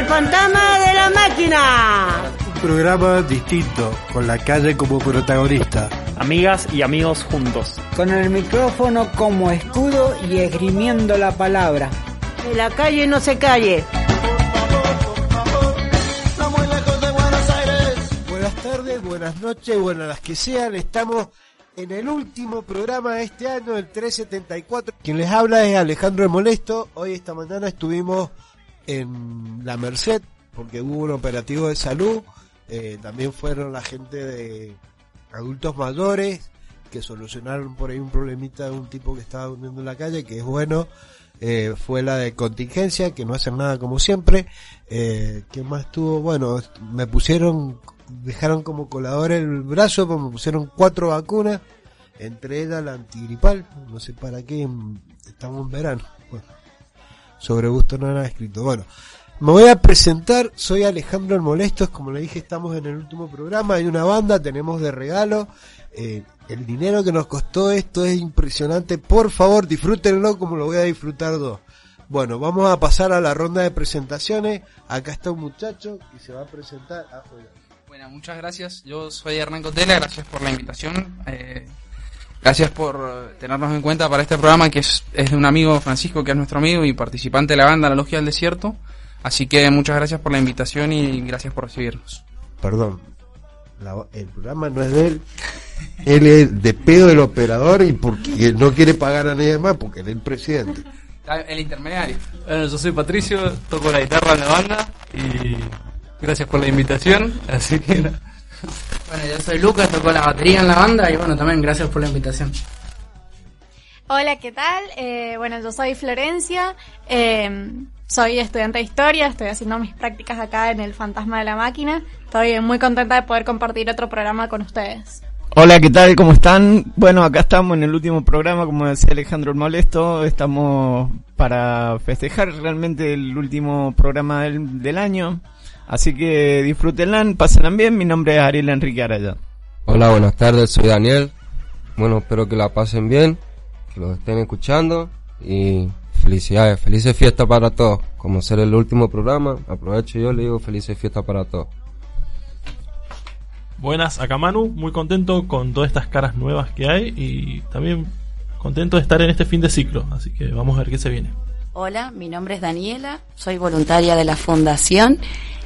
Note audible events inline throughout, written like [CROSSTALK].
El fantasma de la máquina. Un programa distinto, con la calle como protagonista. Amigas y amigos juntos. Con el micrófono como escudo y esgrimiendo la palabra. Que la calle no se calle. Buenas tardes, buenas noches, buenas las que sean. Estamos en el último programa de este año, el 374. Quien les habla es Alejandro el Molesto. Hoy esta mañana estuvimos en la Merced porque hubo un operativo de salud. Eh, también fueron la gente de adultos mayores que solucionaron por ahí un problemita de un tipo que estaba durmiendo en la calle, que es bueno. Eh, fue la de contingencia, que no hacen nada como siempre. Eh, ¿Quién más tuvo? Bueno, me pusieron, dejaron como colador el brazo, pues me pusieron cuatro vacunas, entre ellas la antigripal, no sé para qué, estamos en verano. Sobre gusto no era escrito. Bueno, me voy a presentar, soy Alejandro el Molestos, como le dije, estamos en el último programa, hay una banda, tenemos de regalo. Eh, el dinero que nos costó esto es impresionante. Por favor, disfrútenlo como lo voy a disfrutar dos. Bueno, vamos a pasar a la ronda de presentaciones. Acá está un muchacho que se va a presentar afuera. Bueno, muchas gracias. Yo soy Hernán Cotela, gracias por la invitación. Eh, gracias por tenernos en cuenta para este programa que es, es de un amigo Francisco, que es nuestro amigo y participante de la banda La Logia del Desierto. Así que muchas gracias por la invitación y gracias por recibirnos. Perdón, la- el programa no es de él. [LAUGHS] Él es de pedo del operador y porque no quiere pagar a nadie más porque él es el presidente. El intermediario. Bueno, yo soy Patricio, toco la guitarra en la banda y gracias por la invitación. Así que nada. Bueno, yo soy Lucas, toco la batería en la banda y bueno, también gracias por la invitación. Hola, ¿qué tal? Eh, bueno, yo soy Florencia, eh, soy estudiante de historia, estoy haciendo mis prácticas acá en el Fantasma de la Máquina. Estoy muy contenta de poder compartir otro programa con ustedes. Hola, ¿qué tal? ¿Cómo están? Bueno, acá estamos en el último programa, como decía Alejandro el Molesto, estamos para festejar realmente el último programa del, del año, así que disfrútenla, pásenla bien, mi nombre es Ariel Enrique Araya. Hola, buenas tardes, soy Daniel. Bueno, espero que la pasen bien, que lo estén escuchando y felicidades, felices fiestas para todos. Como ser el último programa, aprovecho y yo le digo felices fiestas para todos. Buenas, acá Manu, muy contento con todas estas caras nuevas que hay y también contento de estar en este fin de ciclo, así que vamos a ver qué se viene. Hola, mi nombre es Daniela, soy voluntaria de la Fundación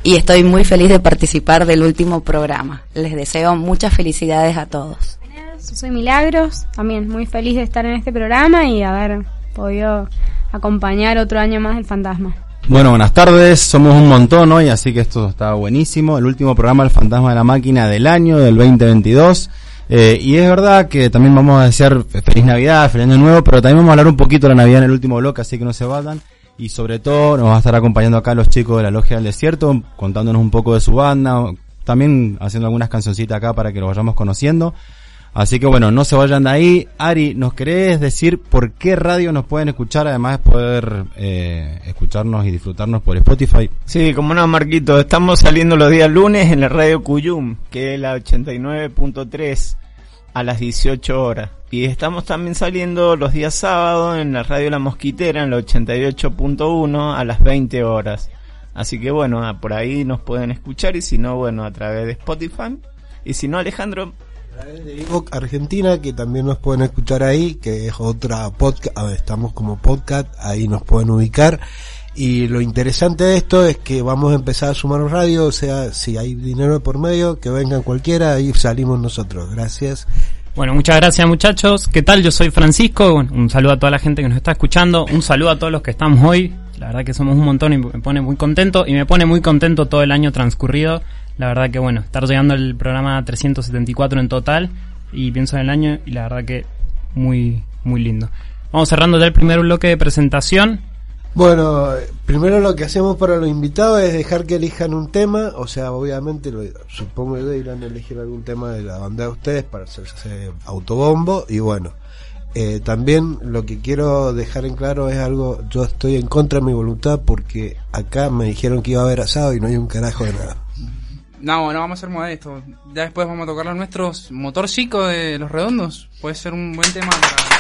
y estoy muy feliz de participar del último programa. Les deseo muchas felicidades a todos. Yo soy Milagros, también muy feliz de estar en este programa y haber podido acompañar otro año más el fantasma. Bueno, buenas tardes, somos un montón hoy, así que esto está buenísimo. El último programa El Fantasma de la Máquina del año, del 2022. Eh, y es verdad que también vamos a desear feliz Navidad, feliz Año Nuevo, pero también vamos a hablar un poquito de la Navidad en el último bloque, así que no se vayan. Y sobre todo nos va a estar acompañando acá los chicos de la Logia del Desierto, contándonos un poco de su banda, también haciendo algunas cancioncitas acá para que los vayamos conociendo. Así que bueno, no se vayan de ahí. Ari, ¿nos querés decir por qué radio nos pueden escuchar, además de poder eh, escucharnos y disfrutarnos por Spotify? Sí, como no, Marquito, estamos saliendo los días lunes en la radio Cuyum, que es la 89.3 a las 18 horas. Y estamos también saliendo los días sábados en la radio La Mosquitera, en la 88.1 a las 20 horas. Así que bueno, ah, por ahí nos pueden escuchar y si no, bueno, a través de Spotify. Y si no, Alejandro, de Evoc Argentina, que también nos pueden escuchar ahí, que es otra podcast, estamos como podcast, ahí nos pueden ubicar. Y lo interesante de esto es que vamos a empezar a sumar radio, o sea, si hay dinero por medio, que vengan cualquiera, ahí salimos nosotros. Gracias. Bueno, muchas gracias muchachos. ¿Qué tal? Yo soy Francisco. Bueno, un saludo a toda la gente que nos está escuchando. Un saludo a todos los que estamos hoy. La verdad que somos un montón y me pone muy contento. Y me pone muy contento todo el año transcurrido. La verdad que bueno, estar llegando el programa 374 en total. Y pienso en el año y la verdad que muy, muy lindo. Vamos cerrando ya el primer bloque de presentación. Bueno, primero lo que hacemos para los invitados es dejar que elijan un tema, o sea, obviamente lo, supongo que irán a elegir algún tema de la banda de ustedes para hacerse autobombo y bueno, eh, también lo que quiero dejar en claro es algo, yo estoy en contra de mi voluntad porque acá me dijeron que iba a haber asado y no hay un carajo de nada. No, no vamos a ser modestos. Ya después vamos a tocar los nuestros motor chico de los redondos. Puede ser un buen tema para...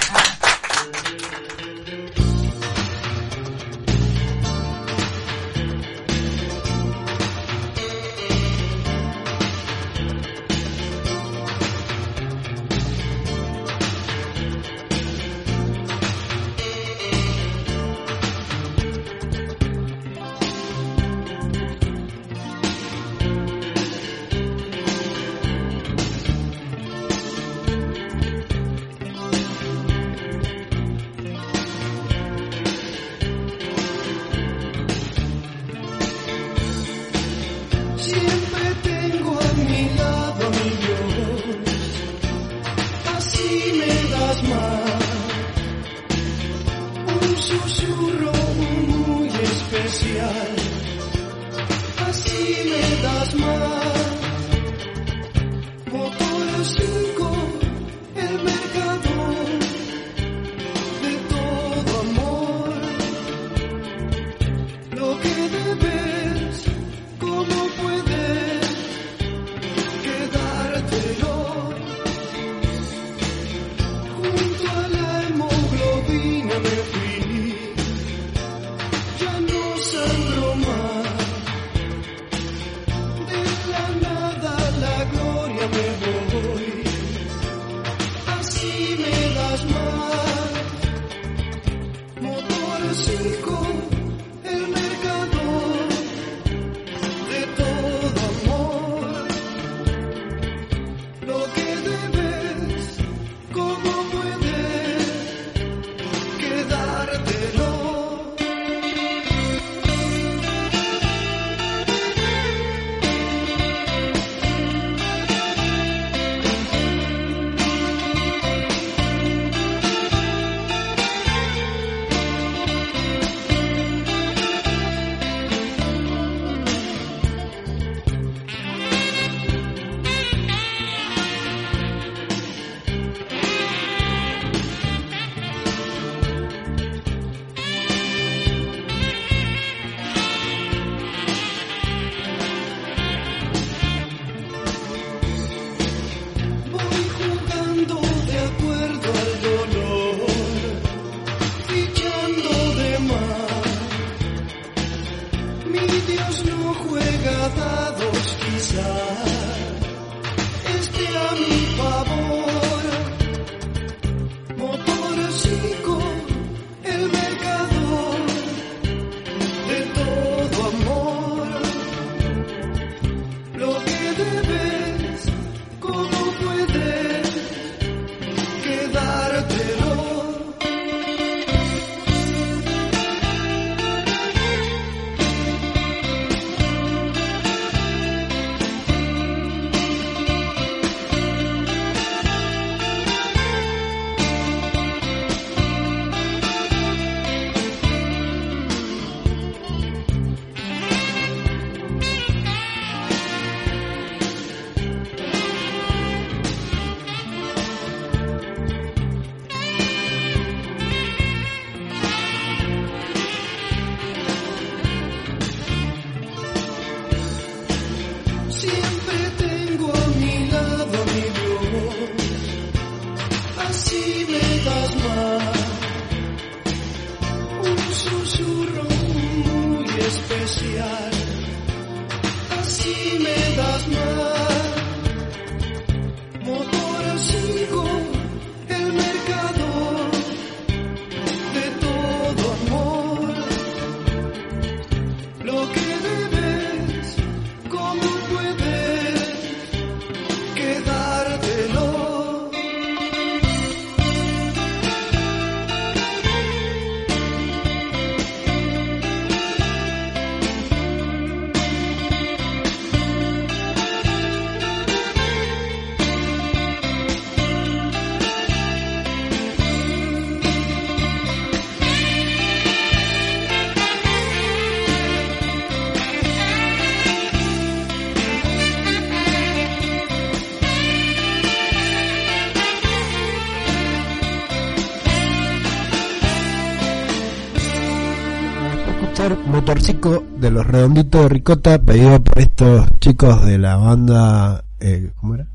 Motorcico de los Redonditos de Ricota, pedido por estos chicos de la banda. Eh, ¿Cómo era?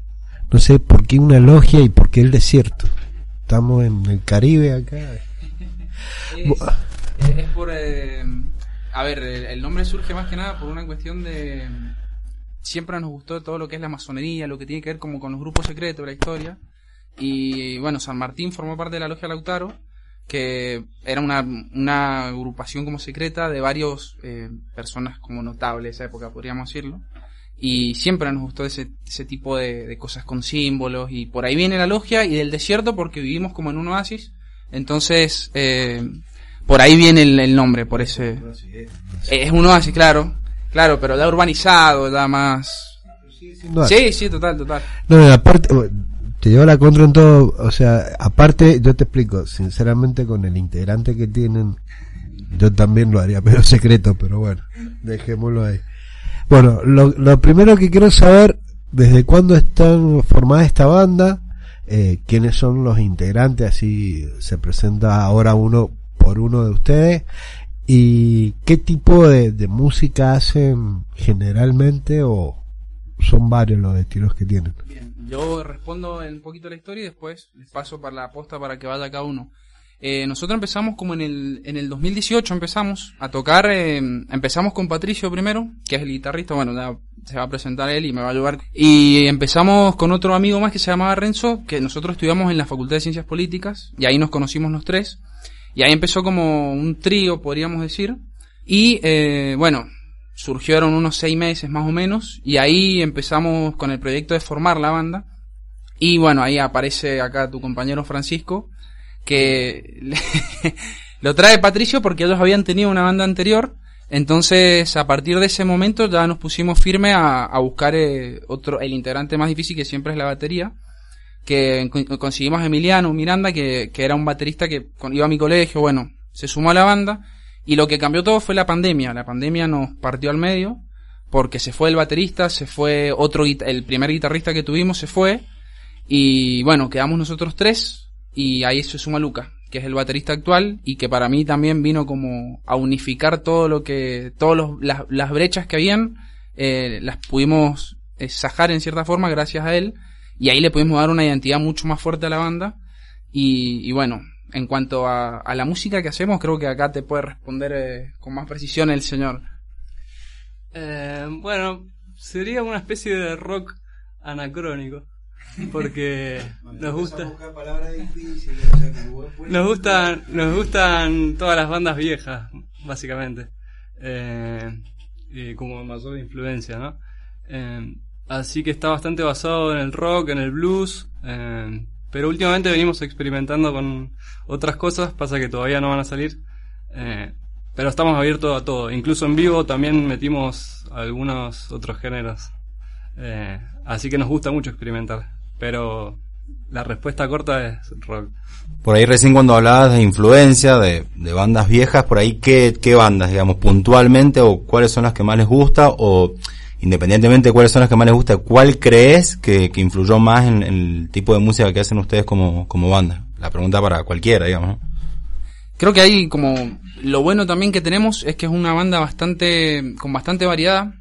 No sé por qué una logia y por qué el desierto. Estamos en el Caribe acá. [LAUGHS] Es, por. eh, a ver, el, el nombre surge más que nada por una cuestión de. Siempre nos gustó todo lo que es la masonería, lo que tiene que ver como con los grupos secretos la historia. Y bueno, San Martín formó parte de la Logia Lautaro, que era una, una agrupación como secreta de varios eh, personas como notables de esa época, podríamos decirlo. Y siempre nos gustó ese, ese tipo de, de cosas con símbolos. Y por ahí viene la logia y del desierto porque vivimos como en un oasis. Entonces, eh, por ahí viene el, el nombre, por ese... Es un oasis, claro. Claro, pero da urbanizado, da más... Sí, sí, total, total. No, aparte, te llevo la contra en todo. O sea, aparte, yo te explico, sinceramente, con el integrante que tienen, Yo también lo haría, [LAUGHS] pero secreto, pero bueno, dejémoslo ahí. Bueno, lo, lo primero que quiero saber, ¿desde cuándo están formada esta banda? Eh, ¿Quiénes son los integrantes? Así se presenta ahora uno por uno de ustedes. ¿Y qué tipo de, de música hacen generalmente o son varios los estilos que tienen? Yo respondo un poquito la historia y después les paso para la posta para que vaya cada uno. Eh, nosotros empezamos como en el, en el 2018 empezamos a tocar, eh, empezamos con Patricio primero, que es el guitarrista, bueno, ya se va a presentar él y me va a ayudar. Y empezamos con otro amigo más que se llamaba Renzo, que nosotros estudiamos en la Facultad de Ciencias Políticas, y ahí nos conocimos los tres. Y ahí empezó como un trío, podríamos decir. Y eh, bueno, surgieron unos seis meses más o menos, y ahí empezamos con el proyecto de formar la banda. Y bueno, ahí aparece acá tu compañero Francisco, que [LAUGHS] lo trae Patricio porque ellos habían tenido una banda anterior. Entonces, a partir de ese momento ya nos pusimos firme a, buscar eh, otro, el integrante más difícil que siempre es la batería. Que con- conseguimos a Emiliano Miranda, que, que era un baterista que iba a mi colegio, bueno, se sumó a la banda. Y lo que cambió todo fue la pandemia. La pandemia nos partió al medio porque se fue el baterista, se fue otro, el primer guitarrista que tuvimos se fue. Y bueno, quedamos nosotros tres y ahí se suma Luca, que es el baterista actual y que para mí también vino como a unificar todo lo que, todas las, las brechas que habían, eh, las pudimos eh, sajar en cierta forma gracias a él y ahí le pudimos dar una identidad mucho más fuerte a la banda y, y bueno, en cuanto a, a la música que hacemos, creo que acá te puede responder eh, con más precisión el señor. Eh, bueno, sería una especie de rock anacrónico. Porque [LAUGHS] nos gusta. Nos gustan, nos gustan todas las bandas viejas, básicamente. Eh, y como mayor influencia, ¿no? Eh, así que está bastante basado en el rock, en el blues. eh, pero últimamente venimos experimentando con otras cosas, pasa que todavía no van a salir. Eh, pero estamos abiertos a todo. Incluso en vivo también metimos algunos otros géneros. Eh, así que nos gusta mucho experimentar. Pero la respuesta corta es rock. Por ahí recién cuando hablabas de influencia, de, de bandas viejas, por ahí qué, qué bandas, digamos, puntualmente, o cuáles son las que más les gusta, o independientemente de cuáles son las que más les gusta, ¿cuál crees que, que influyó más en, el tipo de música que hacen ustedes como, como banda? La pregunta para cualquiera, digamos. Creo que hay como lo bueno también que tenemos es que es una banda bastante con bastante variedad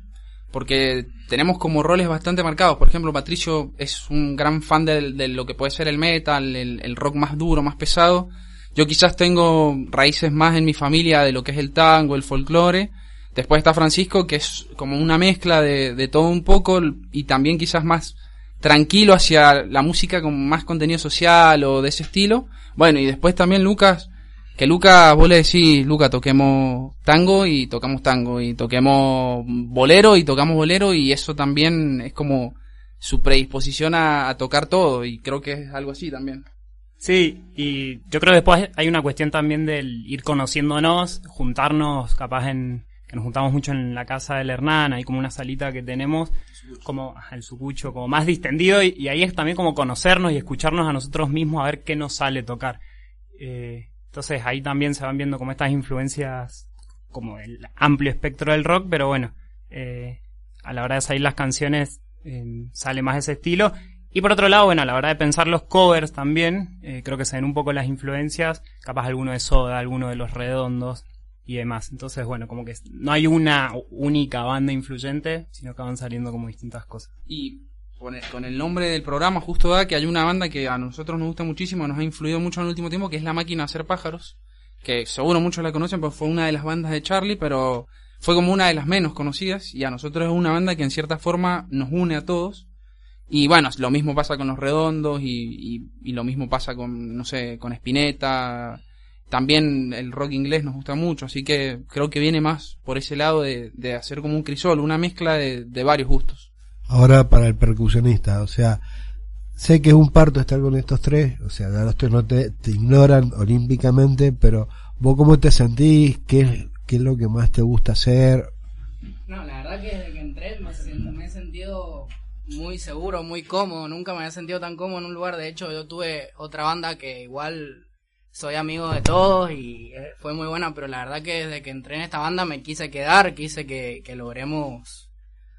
porque tenemos como roles bastante marcados. Por ejemplo, Patricio es un gran fan de, de lo que puede ser el metal, el, el rock más duro, más pesado. Yo quizás tengo raíces más en mi familia de lo que es el tango, el folclore. Después está Francisco, que es como una mezcla de, de todo un poco y también quizás más tranquilo hacia la música con más contenido social o de ese estilo. Bueno, y después también Lucas, que Lucas, vos le decís, Lucas, toquemos tango y tocamos tango, y toquemos bolero y tocamos bolero, y eso también es como su predisposición a, a tocar todo, y creo que es algo así también. Sí, y yo creo que después hay una cuestión también del ir conociéndonos, juntarnos, capaz en que nos juntamos mucho en la casa del Hernán, hay como una salita que tenemos, como el sucucho, como más distendido, y, y ahí es también como conocernos y escucharnos a nosotros mismos a ver qué nos sale tocar. Eh, entonces ahí también se van viendo como estas influencias, como el amplio espectro del rock, pero bueno, eh, a la hora de salir las canciones eh, sale más ese estilo. Y por otro lado, bueno, a la hora de pensar los covers también, eh, creo que se ven un poco las influencias, capaz alguno de Soda, alguno de Los Redondos y demás. Entonces, bueno, como que no hay una única banda influyente, sino que van saliendo como distintas cosas. Y con el, con el nombre del programa justo da que hay una banda que a nosotros nos gusta muchísimo, nos ha influido mucho en el último tiempo, que es La Máquina de Hacer Pájaros, que seguro muchos la conocen, porque fue una de las bandas de Charlie, pero fue como una de las menos conocidas, y a nosotros es una banda que en cierta forma nos une a todos. Y bueno, lo mismo pasa con Los Redondos, y, y, y lo mismo pasa con, no sé, con Spinetta. También el rock inglés nos gusta mucho, así que creo que viene más por ese lado de, de hacer como un crisol, una mezcla de, de varios gustos. Ahora para el percusionista, o sea, sé que es un parto estar con estos tres, o sea, los tres no te, te ignoran olímpicamente, pero vos cómo te sentís, qué, qué es lo que más te gusta hacer, No, la verdad que desde que entré me, siento- me he sentido muy seguro, muy cómodo. Nunca me había sentido tan cómodo en un lugar. De hecho, yo tuve otra banda que igual soy amigo de todos y eh, fue muy buena, pero la verdad que desde que entré en esta banda me quise quedar, quise que, logremos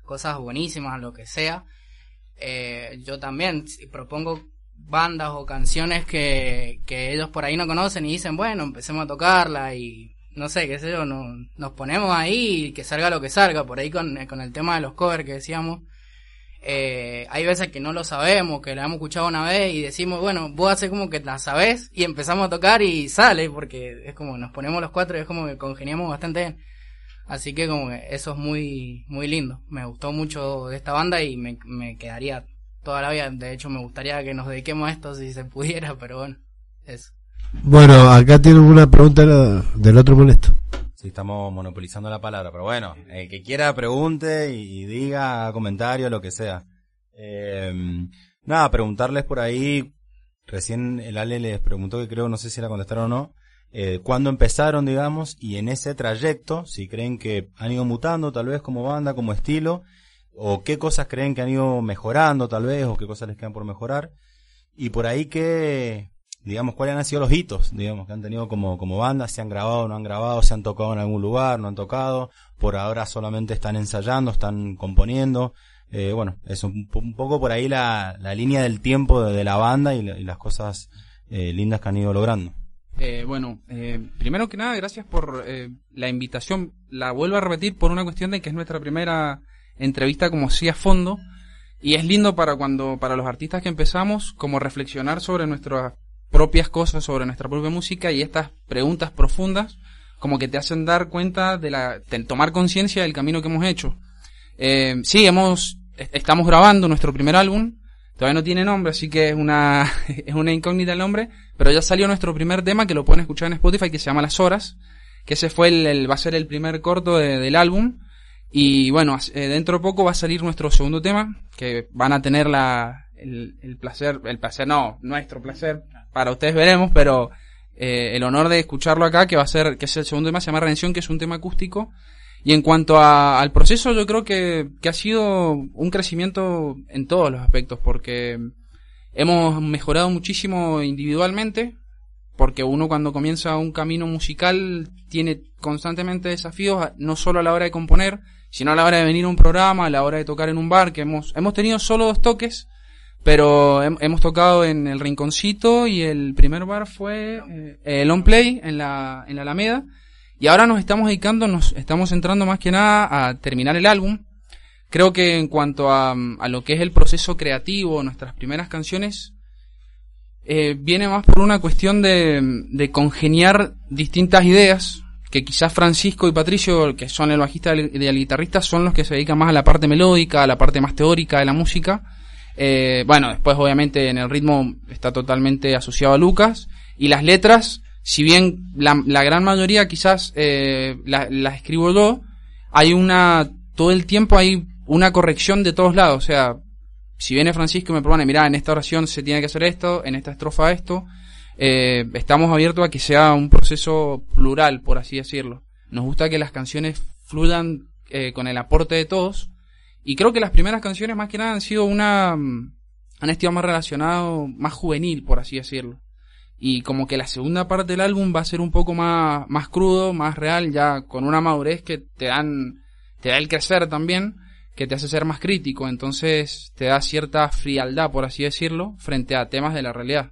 cosas buenísimas, lo que sea. Eh, yo también propongo bandas o canciones que, que ellos por ahí no conocen y dicen, bueno, empecemos a tocarla y no sé, qué sé yo, no, nos ponemos ahí y que salga lo que salga, por ahí con, con el tema de los covers que decíamos. Eh, hay veces que no lo sabemos, que la hemos escuchado una vez y decimos, bueno, vos haces como que la sabés y empezamos a tocar y sale, porque es como nos ponemos los cuatro y es como que congeniamos bastante. Así que como que eso es muy, muy lindo. Me gustó mucho esta banda y me, me quedaría toda la vida. De hecho, me gustaría que nos dediquemos a esto si se pudiera, pero bueno, eso. Bueno, acá tienen una pregunta del otro molesto. Sí, estamos monopolizando la palabra, pero bueno, el que quiera pregunte y, diga, comentario, lo que sea. Eh, nada, preguntarles por ahí, recién el Ale les preguntó que creo, no sé si la contestaron o no, eh, cuándo empezaron, digamos, y en ese trayecto, si creen que han ido mutando, tal vez como banda, como estilo, o qué cosas creen que han ido mejorando, tal vez, o qué cosas les quedan por mejorar, y por ahí que, digamos, cuáles han sido los hitos, digamos, que han tenido como, como banda, si han grabado no han grabado, si han tocado en algún lugar, no han tocado, por ahora solamente están ensayando, están componiendo, eh, bueno, es un, poco por ahí la, la línea del tiempo de, la banda y, la, y, las cosas eh, lindas que han ido logrando. Eh, bueno, eh, primero que nada, gracias por la invitación. La vuelvo a repetir por una cuestión de que es nuestra primera entrevista como si a fondo y es lindo para cuando para los artistas que empezamos como reflexionar sobre nuestras propias cosas, sobre nuestra propia música y estas preguntas profundas como que te hacen dar cuenta de la de tomar conciencia del camino que hemos hecho. Eh, sí, hemos estamos grabando nuestro primer álbum Todavía no tiene nombre, así que es una, [LAUGHS] es una incógnita el nombre, pero ya salió nuestro primer tema que lo pueden escuchar en Spotify que se llama Las Horas, que ese fue el, va a ser el primer corto de, del álbum. Y bueno, eh, dentro de poco va a salir nuestro segundo tema, que van a tener la, el, el placer, el placer no, nuestro placer, para ustedes veremos, pero eh, el honor de escucharlo acá, que va a ser, que es el segundo tema, se llama Redención, que es un tema acústico, y en cuanto a, al proceso, yo creo que, que ha sido un crecimiento en todos los aspectos, porque hemos mejorado muchísimo individualmente, porque uno cuando comienza un camino musical tiene constantemente desafíos, no solo a la hora de componer, sino a la hora de venir a un programa, a la hora de tocar en un bar, que hemos, hemos tenido solo dos toques, pero hem, hemos tocado en el Rinconcito y el primer bar fue eh, el On Play en la, en la Alameda, y ahora nos estamos dedicando, nos estamos entrando más que nada a terminar el álbum. Creo que en cuanto a, a lo que es el proceso creativo, nuestras primeras canciones, eh, viene más por una cuestión de, de, congeniar distintas ideas, que quizás Francisco y Patricio, que son el bajista y el, guitarrista, son los que se dedican más a la parte melódica, a la parte más teórica de la música. Eh, bueno, después obviamente en el ritmo está totalmente asociado a Lucas, y las letras, si bien la, gran mayoría quizás eh, las la escribo yo, hay una, todo el tiempo hay una corrección de todos lados, o sea, si viene Francisco y me propone, mira, en esta oración se tiene que hacer esto, en esta estrofa esto, eh, estamos abiertos a que sea un proceso plural, por así decirlo. Nos gusta que las canciones fluyan eh, con el aporte de todos, y creo que las primeras canciones más que nada han sido una, han estado más relacionado, más juvenil, por así decirlo y como que la segunda parte del álbum va a ser un poco más, más crudo, más real, ya con una madurez que te dan, te da el crecer también, que te hace ser más crítico, entonces te da cierta frialdad, por así decirlo, frente a temas de la realidad.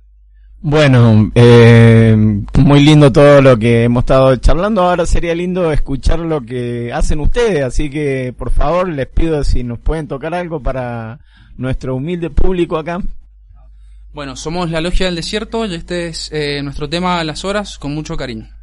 Bueno, eh, muy lindo todo lo que hemos estado charlando. Ahora sería lindo escuchar lo que hacen ustedes, así que por favor les pido si nos pueden tocar algo para nuestro humilde público acá. Bueno, somos la Logia del Desierto y este es eh, nuestro tema las horas con mucho cariño.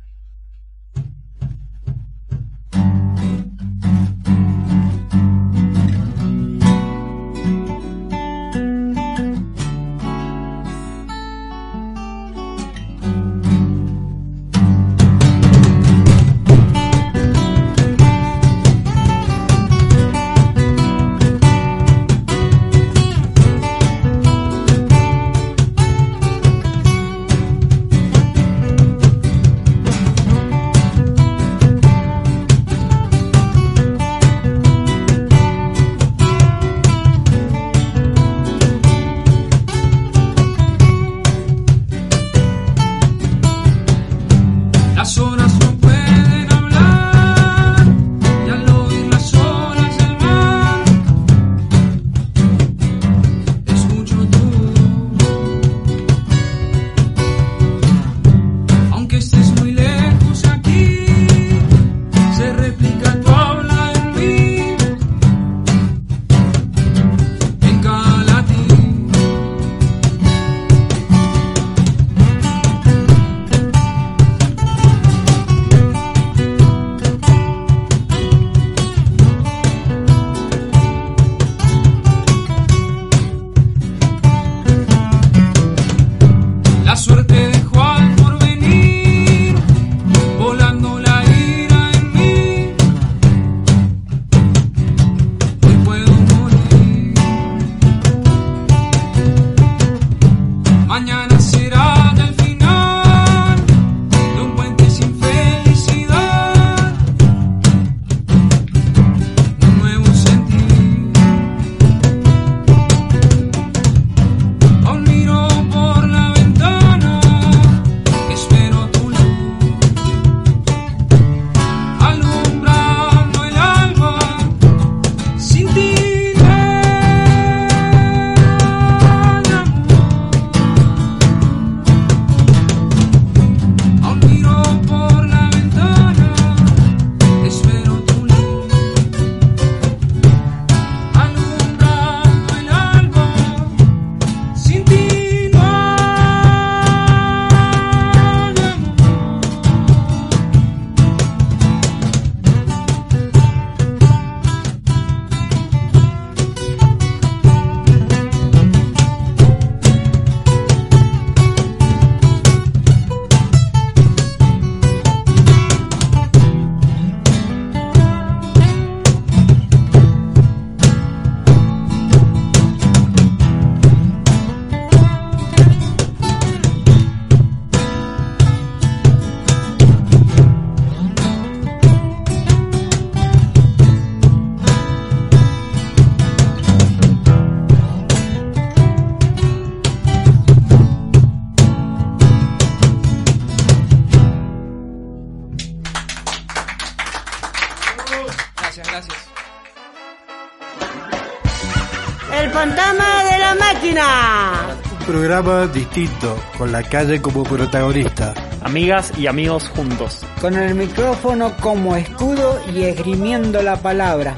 Programa distinto, con la calle como protagonista. Amigas y amigos juntos. Con el micrófono como escudo y esgrimiendo la palabra.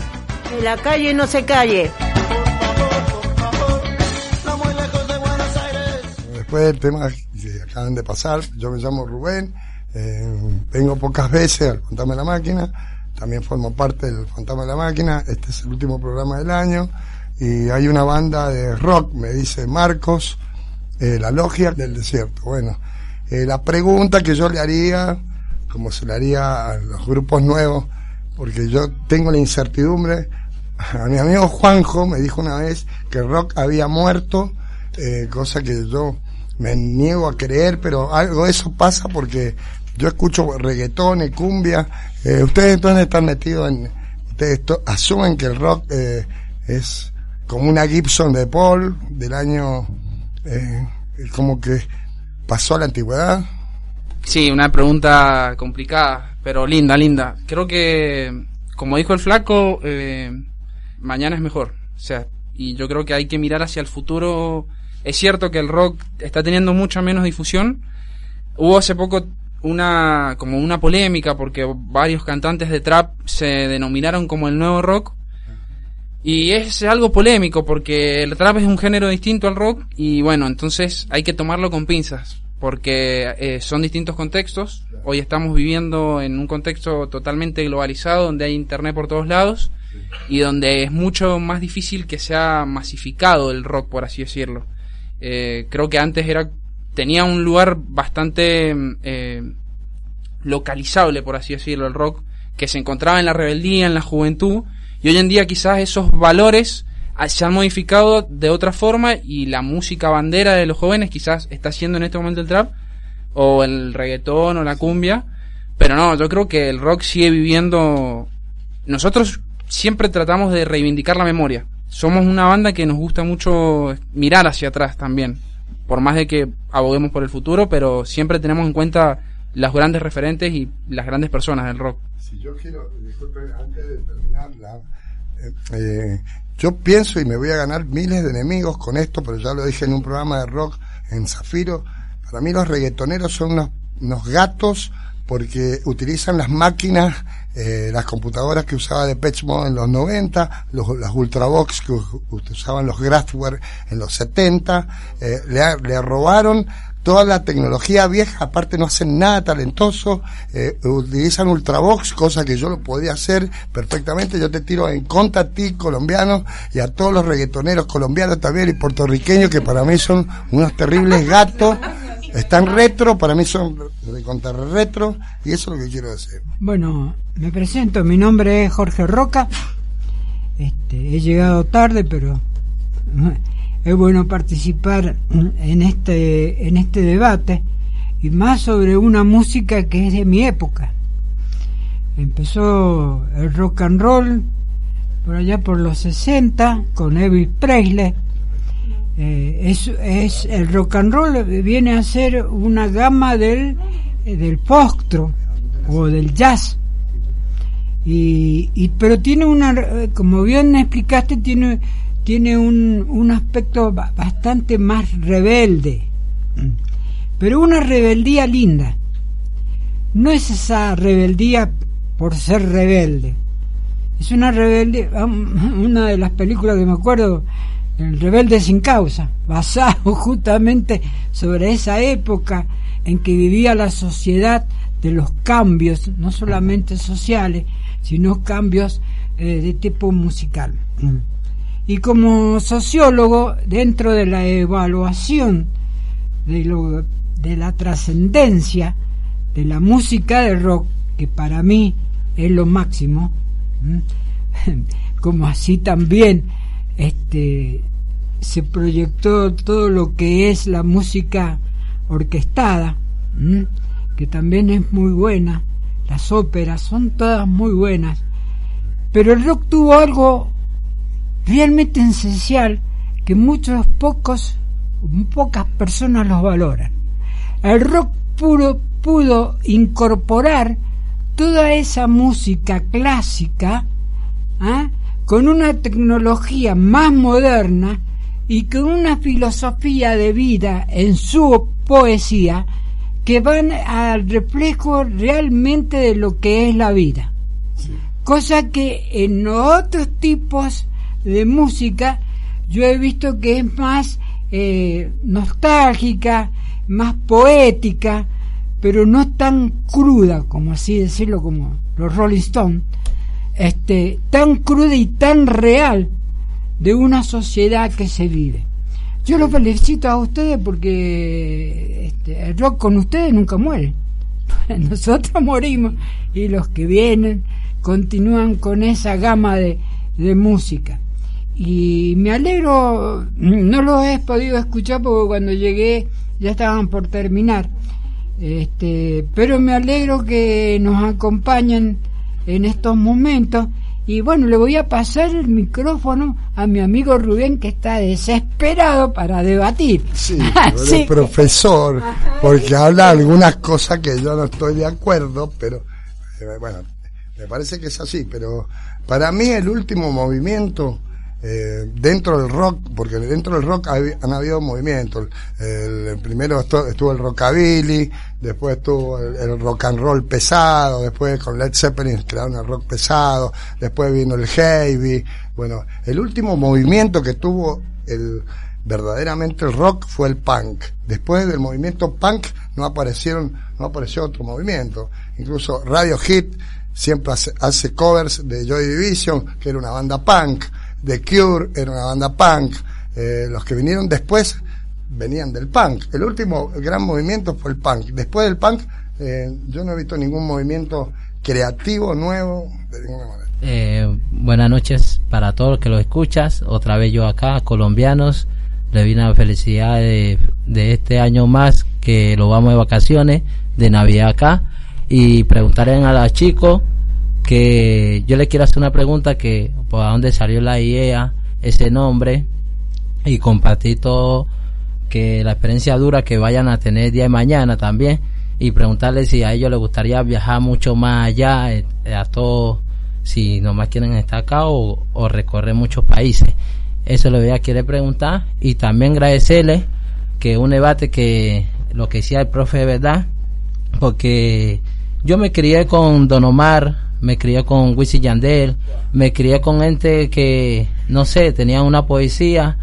Que la calle no se calle. Después del tema que acaban de pasar, yo me llamo Rubén, eh, vengo pocas veces al Fantasma de la Máquina, también formo parte del Fantasma de la Máquina, este es el último programa del año, y hay una banda de rock, me dice Marcos, eh, la Logia del Desierto. Bueno, eh, la pregunta que yo le haría, como se le haría a los grupos nuevos, porque yo tengo la incertidumbre, a mi amigo Juanjo me dijo una vez que el rock había muerto, eh, cosa que yo me niego a creer, pero algo de eso pasa porque yo escucho reggaetón y cumbia. Eh, ustedes entonces están metidos en, ustedes asumen que el rock eh, es como una Gibson de Paul del año, eh, como que pasó a la antigüedad. Sí, una pregunta complicada, pero linda, linda. Creo que, como dijo el flaco, eh, mañana es mejor. O sea, y yo creo que hay que mirar hacia el futuro. Es cierto que el rock está teniendo mucha menos difusión. Hubo hace poco una, como una polémica porque varios cantantes de trap se denominaron como el nuevo rock. Y es algo polémico porque el trap es un género distinto al rock y bueno, entonces hay que tomarlo con pinzas porque eh, son distintos contextos. Hoy estamos viviendo en un contexto totalmente globalizado donde hay internet por todos lados y donde es mucho más difícil que sea masificado el rock, por así decirlo. Eh, creo que antes era tenía un lugar bastante eh, localizable, por así decirlo, el rock, que se encontraba en la rebeldía, en la juventud, y hoy en día quizás esos valores ah, se han modificado de otra forma y la música bandera de los jóvenes quizás está siendo en este momento el trap, o el reggaetón o la cumbia, pero no, yo creo que el rock sigue viviendo... Nosotros siempre tratamos de reivindicar la memoria. Somos una banda que nos gusta mucho mirar hacia atrás también. Por más de que aboguemos por el futuro, pero siempre tenemos en cuenta los grandes referentes y las grandes personas del rock. Si yo quiero, disculpe, antes de terminar, la- eh, eh, yo pienso y me voy a ganar miles de enemigos con esto, pero ya lo dije en un programa de rock en Zafiro. Para mí los reggaetoneros son unos, unos gatos porque utilizan las máquinas, eh, las computadoras que usaba Depeche Mode en los 90, los, las Ultravox que usaban los Kraftwerk en los 70, eh, le, le robaron toda la tecnología vieja, aparte no hacen nada talentoso, eh, utilizan Ultravox, cosa que yo lo podría hacer perfectamente, yo te tiro en contra a ti, colombiano, y a todos los reggaetoneros colombianos también y puertorriqueños, que para mí son unos terribles gatos, están retro, para mí son de contra retro, y eso es lo que quiero decir. Bueno, me presento, mi nombre es Jorge Roca. Este, he llegado tarde, pero es bueno participar en este en este debate y más sobre una música que es de mi época. Empezó el rock and roll por allá por los 60 con Elvis Presley. Eh, es, el rock and roll viene a ser una gama del del postro o del jazz y, y pero tiene una como bien explicaste tiene tiene un, un aspecto ba- bastante más rebelde. Pero una rebeldía linda. No es esa rebeldía por ser rebelde. Es una rebeldía [LAUGHS] una de las películas que me acuerdo el rebelde sin causa [LAUGHS] basado justamente sobre esa época en que vivía la sociedad de los cambios no solamente sociales sino cambios eh, de tipo musical y como sociólogo dentro de la evaluación de, lo, de la trascendencia de la música de rock que para mí es lo máximo [LAUGHS] como así también este se proyectó todo lo que es la música orquestada que también es muy buena las óperas son todas muy buenas pero el rock tuvo algo realmente esencial que muchos pocos pocas personas los valoran el rock puro pudo incorporar toda esa música clásica, ¿ah? con una tecnología más moderna y con una filosofía de vida en su poesía que van al reflejo realmente de lo que es la vida. Cosa que en otros tipos de música yo he visto que es más eh, nostálgica, más poética, pero no tan cruda, como así decirlo, como los Rolling Stones, este, tan cruda y tan real de una sociedad que se vive. Yo los felicito a ustedes porque este, el rock con ustedes nunca muere. [LAUGHS] Nosotros morimos y los que vienen continúan con esa gama de, de música. Y me alegro, no los he podido escuchar porque cuando llegué ya estaban por terminar. Este, pero me alegro que nos acompañen en estos momentos. Y bueno, le voy a pasar el micrófono a mi amigo Rubén que está desesperado para debatir. Sí, [LAUGHS] el profesor, porque habla algunas cosas que yo no estoy de acuerdo, pero eh, bueno, me parece que es así, pero para mí el último movimiento eh, dentro del rock, porque dentro del rock han habido movimientos. El, primero estu- estuvo el rockabilly, después estuvo el, el rock and roll pesado, después con Led Zeppelin crearon el rock pesado, después vino el heavy. Bueno, el último movimiento que tuvo el verdaderamente el rock fue el punk. Después del movimiento punk no aparecieron, no apareció otro movimiento. Incluso Radio Hit siempre hace, hace covers de Joy Division, que era una banda punk. The Cure era una banda punk. Eh, los que vinieron después venían del punk. El último gran movimiento fue el punk. Después del punk, eh, yo no he visto ningún movimiento creativo, nuevo, de ninguna manera. Eh, buenas noches para todos los que lo escuchas. Otra vez yo acá, colombianos. Le vine la felicidad de, de este año más que lo vamos de vacaciones, de Navidad acá. Y preguntaré a los chicos que yo les quiero hacer una pregunta que por dónde salió la IEA, ese nombre y compartir todo que la experiencia dura que vayan a tener día de mañana también y preguntarles si a ellos les gustaría viajar mucho más allá eh, a todos si nomás quieren estar acá o, recorrer muchos países. Eso le voy a querer preguntar y también agradecerle que un debate que lo que decía el profe de verdad porque yo me crié con Don Omar, me crié con Wisin Yandel, me crié con gente que, no sé, tenía una poesía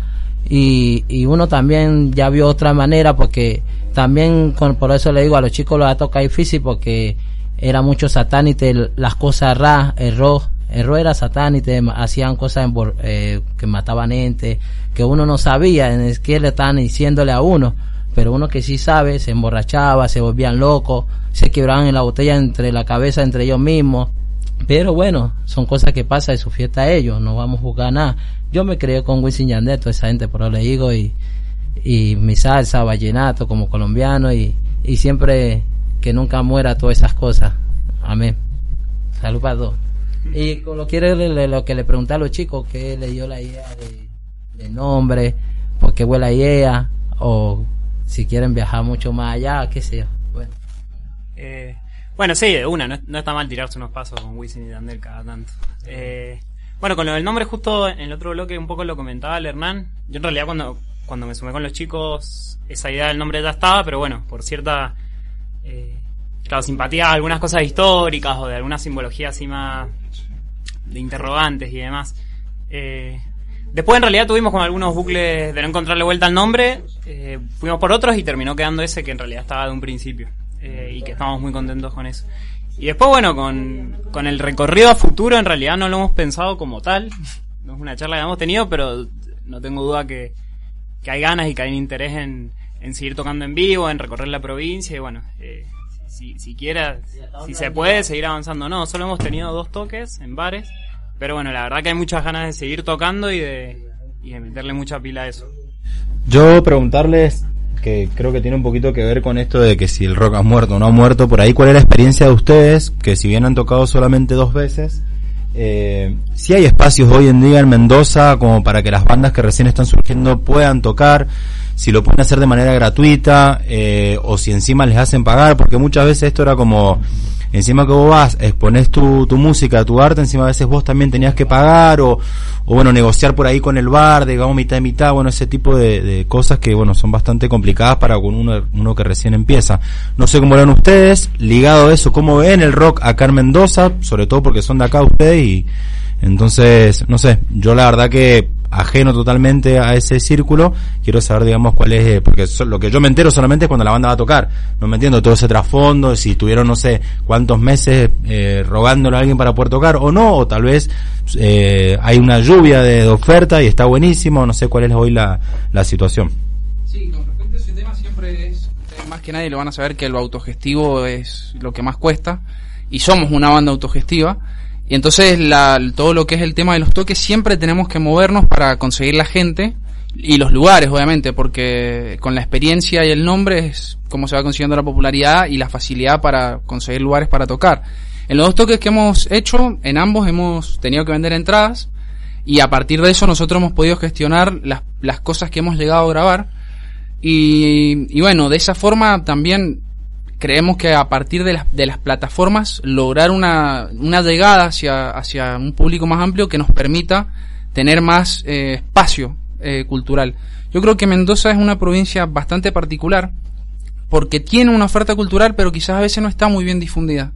y, y uno también ya vio otra manera porque también con, por eso le digo a los chicos lo ha tocado difícil porque era mucho satánite, las cosas ra, el rock, era satánite, hacían cosas eh, que mataban gente, que uno no sabía en qué le estaban diciéndole a uno pero uno que sí sabe se emborrachaba, se volvían locos, se quebraban en la botella entre la cabeza entre ellos mismos. Pero bueno, son cosas que pasan de su fiesta a ellos, no vamos a jugar nada. Yo me crié con Wisin Yandel, toda esa gente, pero le digo, y, y mi salsa, vallenato como colombiano, y, y siempre que nunca muera todas esas cosas. Amén. Salud para todos. Y lo, quiere, le- lo que le pregunté a los chicos, que le dio la idea de, nombre, por qué huele la idea, o si quieren viajar mucho más allá, qué sé yo. Bueno. Eh, bueno, sí, de una, no, está mal tirarse unos pasos con Wisin y Dandel cada tanto. Eh, bueno, con lo del nombre, justo en el otro bloque un poco lo comentaba el Hernán. Yo en realidad cuando, cuando me sumé con los chicos, esa idea del nombre ya estaba, pero bueno, por cierta, eh, claro, simpatía a algunas cosas históricas o de alguna simbología así más de interrogantes y demás. Eh, después en realidad tuvimos con algunos bucles de no encontrarle vuelta al nombre, eh, fuimos por otros y terminó quedando ese que en realidad estaba de un principio eh, y que estamos muy contentos con eso. Y después, bueno, con, con el recorrido a futuro en realidad no lo hemos pensado como tal, [LAUGHS] no es una charla que hemos tenido, pero no tengo duda que, que hay ganas y que hay interés en, en seguir tocando en vivo, en recorrer la provincia y bueno, eh, si, si quiera, si se puede seguir avanzando. No, solo hemos tenido dos toques en bares, pero bueno, la verdad que hay muchas ganas de seguir tocando y de, y de meterle mucha pila a eso. Yo preguntarles, que creo que tiene un poquito que ver con esto de que si el rock ha muerto o no ha muerto, por ahí cuál es la experiencia de ustedes, que si bien han tocado solamente dos veces, eh, si hay espacios hoy en día en Mendoza como para que las bandas que recién están surgiendo puedan tocar, si lo pueden hacer de manera gratuita eh, o si encima les hacen pagar, porque muchas veces esto era como encima que vos vas, exponés tu, tu música, tu arte, encima a veces vos también tenías que pagar o, o bueno, negociar por ahí con el bar, digamos mitad y mitad, bueno, ese tipo de, de cosas que bueno, son bastante complicadas para uno, uno que recién empieza. No sé cómo ven ustedes, ligado a eso, cómo ven el rock acá en Mendoza, sobre todo porque son de acá ustedes y entonces, no sé, yo la verdad que ajeno totalmente a ese círculo, quiero saber, digamos, cuál es, eh, porque so- lo que yo me entero solamente es cuando la banda va a tocar, no me entiendo todo ese trasfondo, si tuvieron no sé cuántos meses eh, rogándole a alguien para poder tocar o no, o tal vez eh, hay una lluvia de, de oferta y está buenísimo, no sé cuál es hoy la, la situación. Sí, con respecto a ese tema siempre es, ustedes más que nadie lo van a saber que lo autogestivo es lo que más cuesta y somos una banda autogestiva y entonces la, todo lo que es el tema de los toques siempre tenemos que movernos para conseguir la gente y los lugares obviamente porque con la experiencia y el nombre es como se va consiguiendo la popularidad y la facilidad para conseguir lugares para tocar. En los dos toques que hemos hecho, en ambos hemos tenido que vender entradas y a partir de eso nosotros hemos podido gestionar las, las cosas que hemos llegado a grabar y, y bueno, de esa forma también creemos que a partir de las, de las plataformas lograr una, una llegada hacia, hacia un público más amplio que nos permita tener más eh, espacio eh, cultural. Yo creo que Mendoza es una provincia bastante particular porque tiene una oferta cultural pero quizás a veces no está muy bien difundida.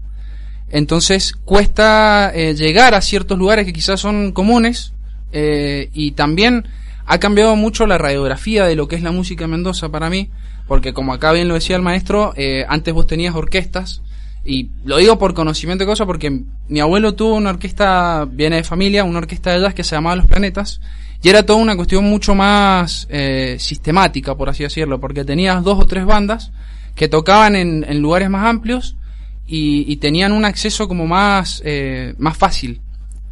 Entonces cuesta eh, llegar a ciertos lugares que quizás son comunes y también ha cambiado mucho la radiografía de lo que es la música en Mendoza para mí, porque como acá bien lo decía el maestro, eh, antes vos tenías orquestas y lo digo por conocimiento de cosas porque mi abuelo tuvo una orquesta, viene de familia, una orquesta de jazz que se llamaba Los Planetas y era toda una cuestión mucho más eh, sistemática, por así decirlo, porque tenías dos o tres bandas que tocaban en, lugares más amplios y, tenían un acceso como más, eh, más fácil.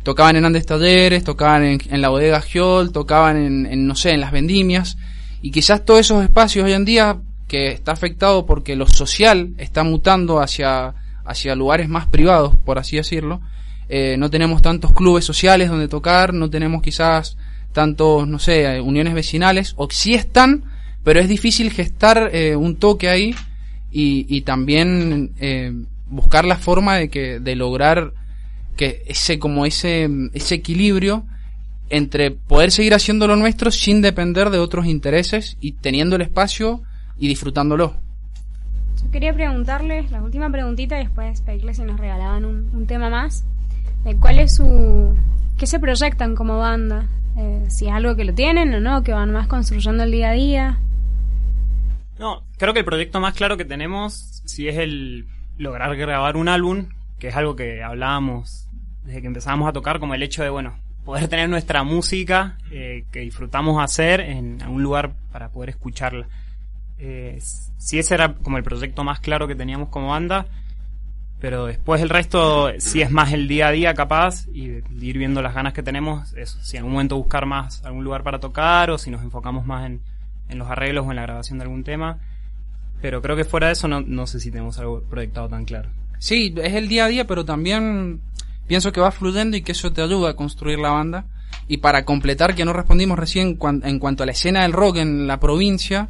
Tocaban en Andes Talleres, tocaban en, en la bodega Giol, tocaban en, no sé, en las vendimias. Y quizás todos esos espacios hoy en día, que está afectado porque lo social está mutando hacia, hacia lugares más privados, por así decirlo. Eh, no tenemos tantos clubes sociales donde tocar, no tenemos quizás tantos, no sé, uniones vecinales, o sí están, pero es difícil gestar eh, un toque ahí y, y también eh, buscar la forma de que de lograr que ese como ese ese equilibrio entre poder seguir haciendo lo nuestro sin depender de otros intereses y teniendo el espacio y disfrutándolo. Yo quería preguntarles la última preguntita y después pedirles si nos regalaban un, un tema más. De ¿Cuál es su... ¿Qué se proyectan como banda? Eh, si es algo que lo tienen o no, que van más construyendo el día a día. No, creo que el proyecto más claro que tenemos sí es el lograr grabar un álbum, que es algo que hablábamos desde que empezamos a tocar, como el hecho de, bueno, poder tener nuestra música eh, que disfrutamos hacer en algún lugar para poder escucharla. Eh, sí, ese era como el proyecto más claro que teníamos como banda, pero después el resto sí es más el día a día capaz y ir viendo las ganas que tenemos, eso, si en algún momento buscar más algún lugar para tocar o si nos enfocamos más en, en los arreglos o en la grabación de algún tema. Pero creo que fuera de eso no, no sé si tenemos algo proyectado tan claro. Sí, es el día a día, pero también pienso que va fluyendo y que eso te ayuda a construir la banda. Y para completar, que no respondimos recién en cuanto a la escena del rock en la provincia,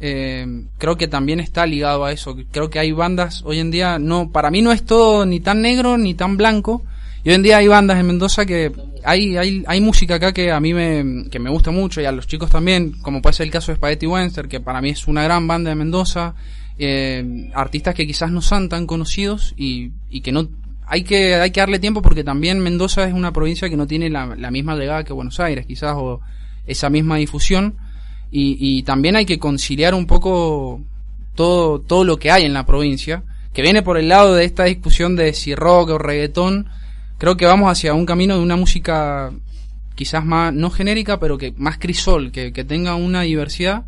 eh, creo que también está ligado a eso. Creo que hay bandas hoy en día, no, para mí no es todo ni tan negro ni tan blanco. Y hoy en día hay bandas en Mendoza que hay, hay, hay música acá que a mí me, que me gusta mucho y a los chicos también, como puede ser el caso de Spaghetti Webster, que para mí es una gran banda de Mendoza. Eh, artistas que quizás no son tan conocidos y, y que no hay que hay que darle tiempo porque también Mendoza es una provincia que no tiene la, la misma llegada que Buenos Aires quizás o esa misma difusión. Y, y también hay que conciliar un poco todo todo lo que hay en la provincia que viene por el lado de esta discusión de si rock o reggaetón. Creo que vamos hacia un camino de una música quizás más no genérica pero que más crisol que, que tenga una diversidad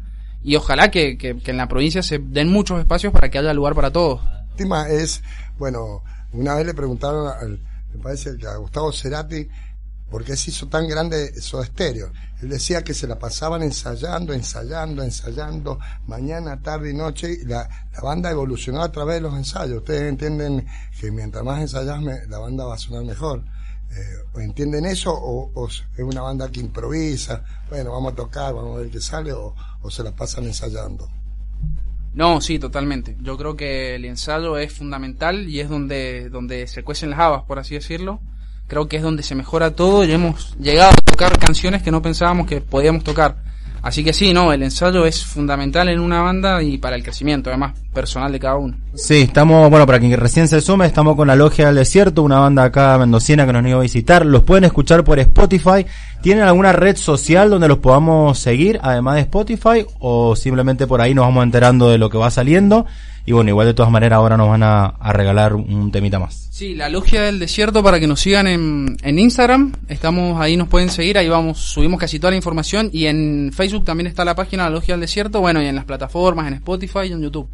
y ojalá que, que, en la provincia se den muchos espacios para que haya lugar para todos. Última es, bueno, una vez le preguntaron, al, me parece que a Gustavo Cerati, por qué se hizo tan grande Soda Stereo. Él decía que se la pasaban ensayando, ensayando, ensayando, mañana, tarde y noche, la, banda evolucionó a través de los ensayos. Ustedes entienden que mientras más ensayas, la banda va a sonar mejor. Eh, ¿o ¿Entienden eso o, es una banda que improvisa? Bueno, vamos a tocar, vamos a ver qué sale, o se la pasan ensayando. No, sí, totalmente. Yo creo que el ensayo es fundamental y es donde, donde se cuecen las habas, por así decirlo. Creo que es donde se mejora todo y hemos llegado a tocar canciones que no pensábamos que podíamos tocar. Así que sí, no, el ensayo es fundamental en una banda y para el crecimiento, además, personal de cada uno. Sí, estamos, bueno, para quien recién se sume, estamos con la Logia del Desierto, una banda acá mendocina que nos iba a visitar. Los pueden escuchar por Spotify. ¿Tienen alguna red social donde los podamos seguir, además de Spotify? ¿O simplemente por ahí nos vamos enterando de lo que va saliendo? Y bueno, igual de todas maneras ahora nos van a, a regalar un temita más. Sí, la Logia del Desierto para que nos sigan en, en Instagram. Estamos ahí, nos pueden seguir. Ahí vamos, subimos casi toda la información. Y en Facebook también está la página La Logia del Desierto. Bueno, y en las plataformas, en Spotify y en YouTube.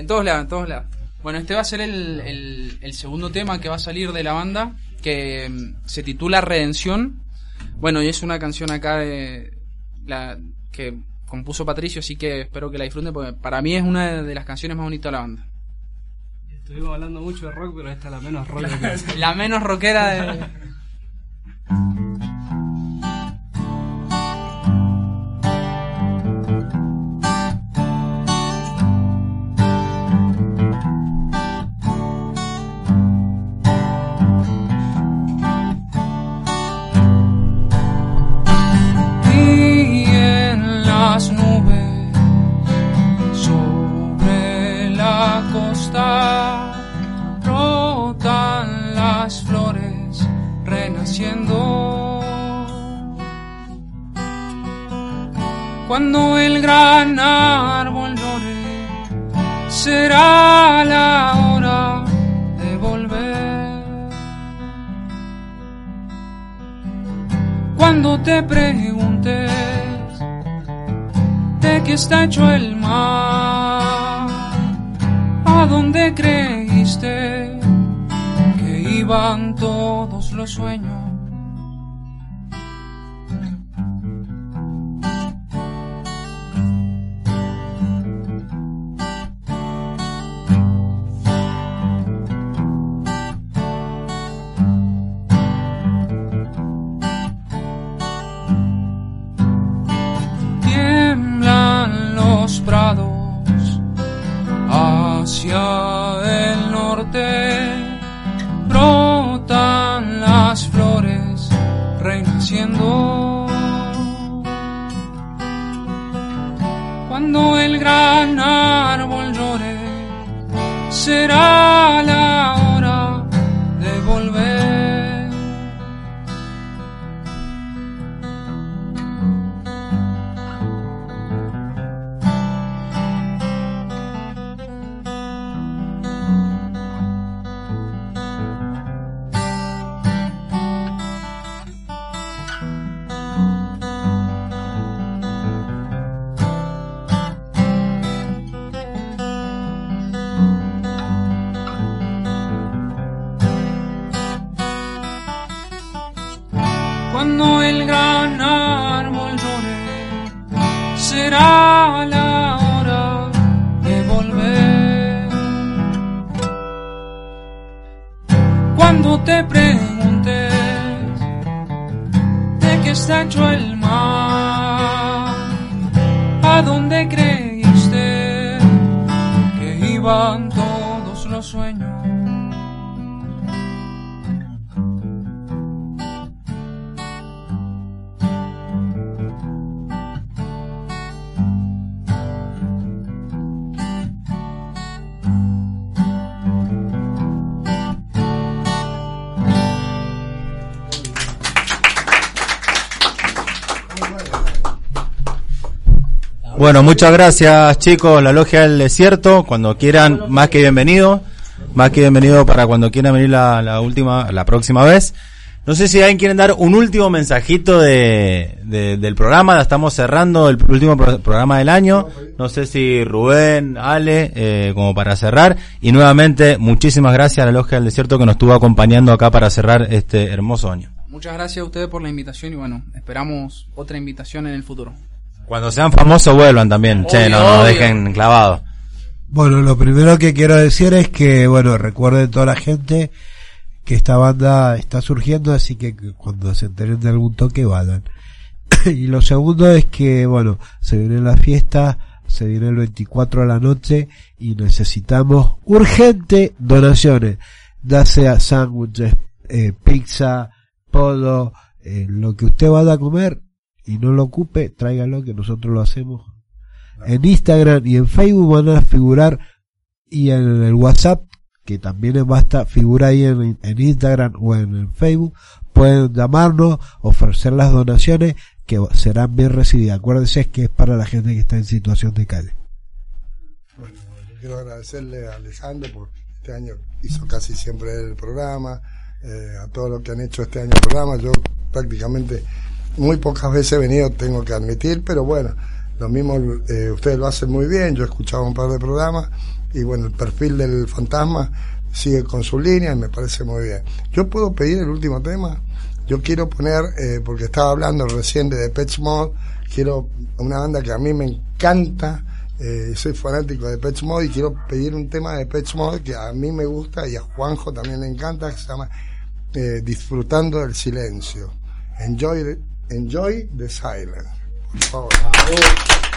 En todos lados, en todos lados. Bueno, este va a ser el, el, el segundo tema que va a salir de la banda. Que mm, se titula Redención. Bueno, y es una canción acá de la que compuso Patricio, así que espero que la disfruten porque para mí es una de las canciones más bonitas de la banda. Estuvimos hablando mucho de rock, pero esta es la menos rock. [LAUGHS] la menos rockera de... [LAUGHS] Cuando el gran árbol llore, será la hora de volver. Cuando te preguntes de qué está hecho el mar, ¿a dónde creíste que iban todos los sueños? Te preguntes de qué está hecho el Bueno, muchas gracias chicos, la Logia del Desierto, cuando quieran, más que bienvenido, más que bienvenido para cuando quieran venir la, última, la próxima vez. No sé si alguien quieren dar un último mensajito de, de- del programa, estamos cerrando el último pro- programa del año. No sé si Rubén, Ale, eh, como para cerrar. Y nuevamente, muchísimas gracias a la Logia del Desierto que nos estuvo acompañando acá para cerrar este hermoso año. Muchas gracias a ustedes por la invitación y bueno, esperamos otra invitación en el futuro. Cuando sean famosos vuelvan también, che, no, no obvio. dejen clavados. Bueno, lo primero que quiero decir es que, bueno, recuerden toda la gente que esta banda está surgiendo, así que cuando se enteren de algún toque vayan. [COUGHS] y lo segundo es que, bueno, se vienen las fiestas, se viene el 24 a la noche y necesitamos urgente donaciones, ya sea sándwiches, eh, pizza, polo, eh, lo que usted vaya a comer y no lo ocupe, tráigalo que nosotros lo hacemos. En Instagram y en Facebook van a figurar y en el WhatsApp, que también basta, figura ahí en, en Instagram o en el Facebook, pueden llamarnos, ofrecer las donaciones que serán bien recibidas. Acuérdense que es para la gente que está en situación de calle. Bueno, yo quiero agradecerle a Alejandro por este año hizo casi siempre el programa, eh, a todos los que han hecho este año el programa. Yo prácticamente muy pocas veces he venido, tengo que admitir, pero bueno, lo mismo eh, ustedes lo hacen muy bien. Yo he escuchado un par de programas y bueno, el perfil del fantasma sigue con su línea y me parece muy bien. Yo puedo pedir el último tema. Yo quiero poner, eh, porque estaba hablando recién de Depeche Mode, quiero una banda que a mí me encanta, eh, soy fanático de Depeche Mode y quiero pedir un tema de Depeche Mode que a mí me gusta y a Juanjo también le encanta, que se llama eh, Disfrutando del Silencio. Enjoy, enjoy the Silence. Por favor.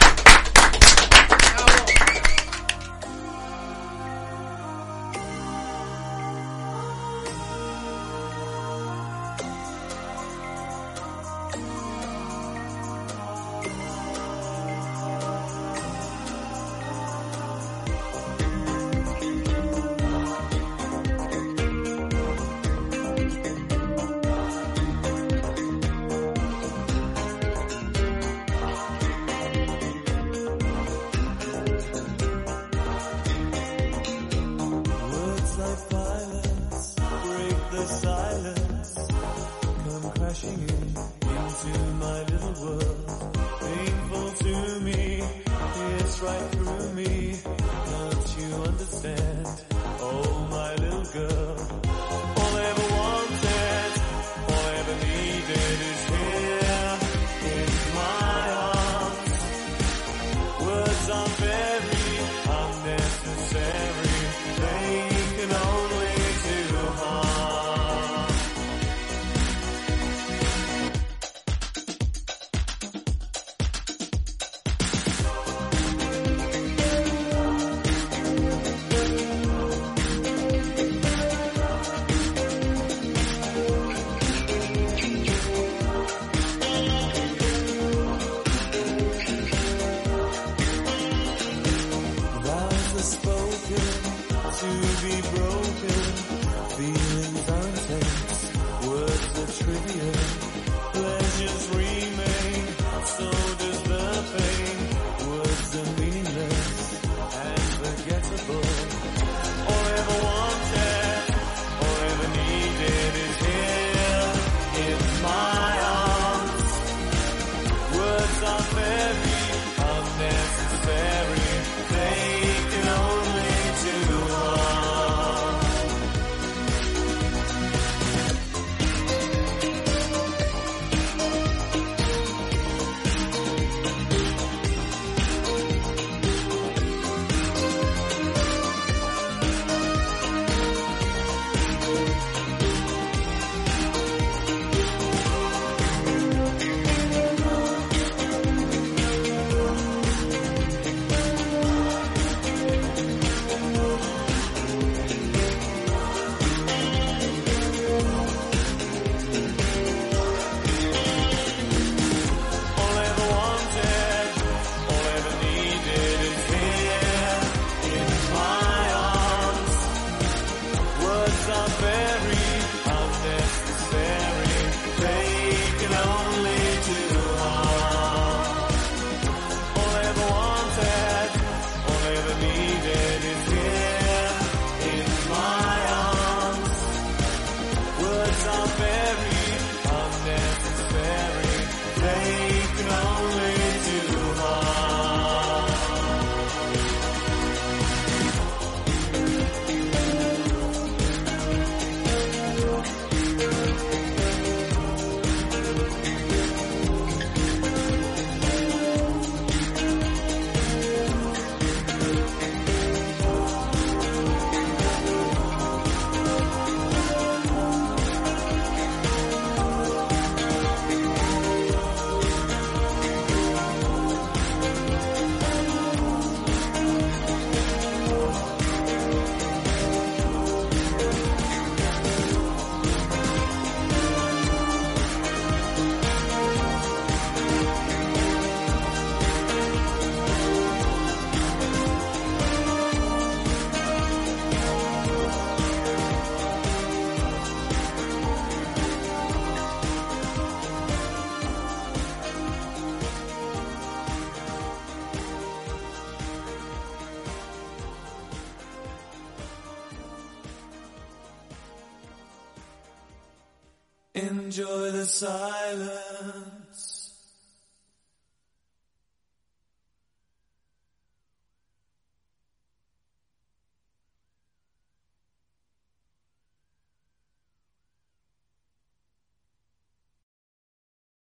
Enjoy the silence.